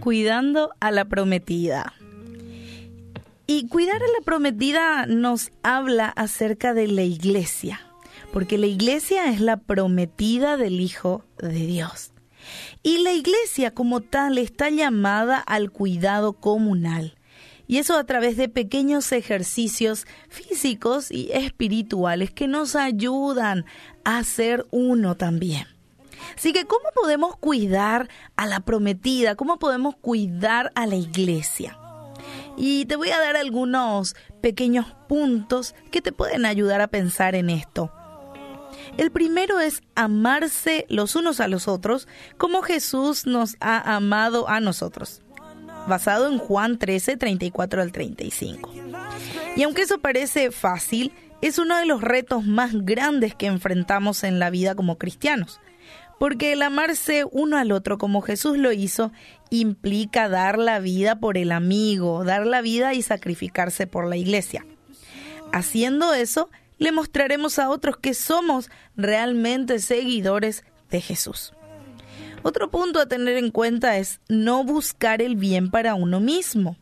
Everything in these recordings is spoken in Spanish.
cuidando a la prometida. Y cuidar a la prometida nos habla acerca de la iglesia, porque la iglesia es la prometida del Hijo de Dios. Y la iglesia como tal está llamada al cuidado comunal. Y eso a través de pequeños ejercicios físicos y espirituales que nos ayudan a ser uno también. Así que, ¿cómo podemos cuidar a la prometida? ¿Cómo podemos cuidar a la iglesia? Y te voy a dar algunos pequeños puntos que te pueden ayudar a pensar en esto. El primero es amarse los unos a los otros como Jesús nos ha amado a nosotros, basado en Juan 13, 34 al 35. Y aunque eso parece fácil, es uno de los retos más grandes que enfrentamos en la vida como cristianos porque el amarse uno al otro como Jesús lo hizo implica dar la vida por el amigo, dar la vida y sacrificarse por la iglesia. Haciendo eso, le mostraremos a otros que somos realmente seguidores de Jesús. Otro punto a tener en cuenta es no buscar el bien para uno mismo.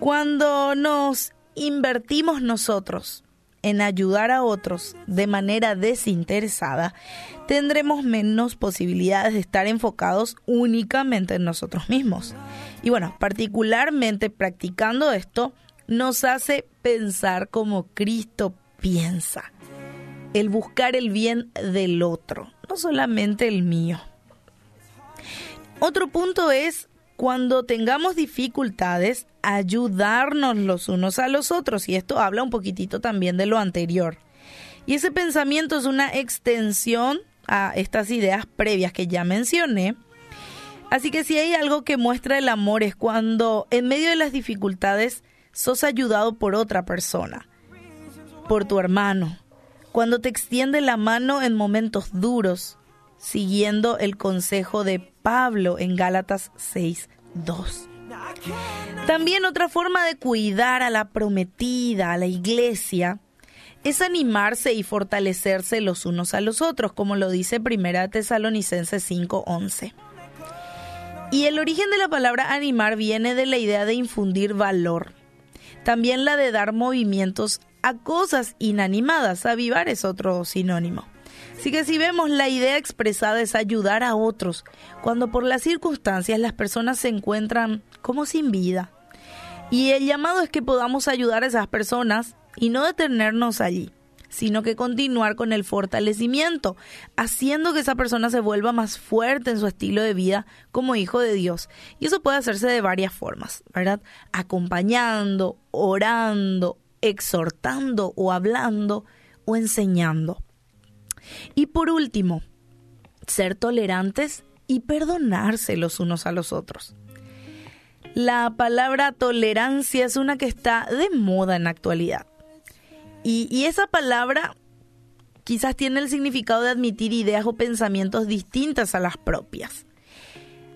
Cuando nos invertimos nosotros en ayudar a otros de manera desinteresada, tendremos menos posibilidades de estar enfocados únicamente en nosotros mismos. Y bueno, particularmente practicando esto, nos hace pensar como Cristo piensa. El buscar el bien del otro, no solamente el mío. Otro punto es cuando tengamos dificultades, ayudarnos los unos a los otros. Y esto habla un poquitito también de lo anterior. Y ese pensamiento es una extensión a estas ideas previas que ya mencioné. Así que si hay algo que muestra el amor es cuando en medio de las dificultades sos ayudado por otra persona, por tu hermano, cuando te extiende la mano en momentos duros, siguiendo el consejo de Pablo en Gálatas 6, 2. También otra forma de cuidar a la prometida, a la iglesia, es animarse y fortalecerse los unos a los otros, como lo dice Primera Tesalonicenses 5:11. Y el origen de la palabra animar viene de la idea de infundir valor. También la de dar movimientos a cosas inanimadas. Avivar es otro sinónimo. Así que si vemos la idea expresada es ayudar a otros, cuando por las circunstancias las personas se encuentran como sin vida. Y el llamado es que podamos ayudar a esas personas y no detenernos allí, sino que continuar con el fortalecimiento, haciendo que esa persona se vuelva más fuerte en su estilo de vida como hijo de Dios. Y eso puede hacerse de varias formas, ¿verdad? Acompañando, orando, exhortando o hablando o enseñando. Y por último, ser tolerantes y perdonarse los unos a los otros. La palabra tolerancia es una que está de moda en la actualidad. Y, esa palabra quizás tiene el significado de admitir ideas o pensamientos distintas a las propias.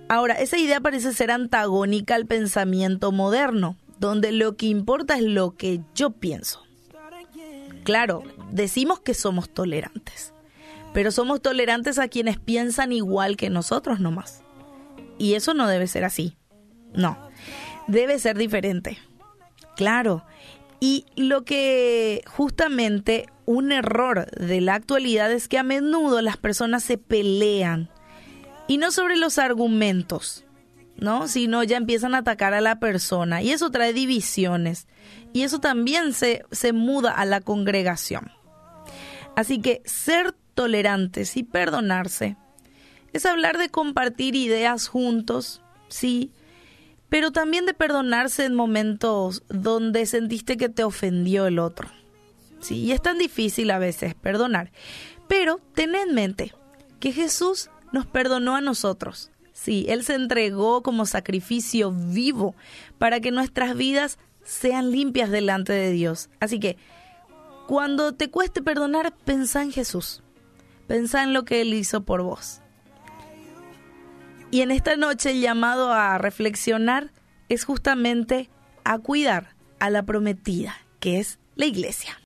Ahora, esa idea parece ser antagónica al pensamiento moderno, donde lo que importa es lo que yo pienso. Claro, decimos que somos tolerantes, pero somos tolerantes a quienes piensan igual que nosotros nomás. Y eso no debe ser así. No, debe ser diferente. Claro. Y lo que justamente un error de la actualidad es que a menudo las personas se pelean y no sobre los argumentos, ¿no? Sino ya empiezan a atacar a la persona y eso trae divisiones y eso también se, se muda a la congregación. Así que ser tolerantes y perdonarse es hablar de compartir ideas juntos, sí, pero también de perdonarse en momentos donde sentiste que te ofendió el otro. Sí, y es tan difícil a veces perdonar. Pero ten en mente que Jesús nos perdonó a nosotros. Sí, Él se entregó como sacrificio vivo para que nuestras vidas sean limpias delante de Dios. Así que, cuando te cueste perdonar, pensá en Jesús. Pensá en lo que Él hizo por vos. Y en esta noche el llamado a reflexionar es justamente a cuidar a la prometida, que es la iglesia.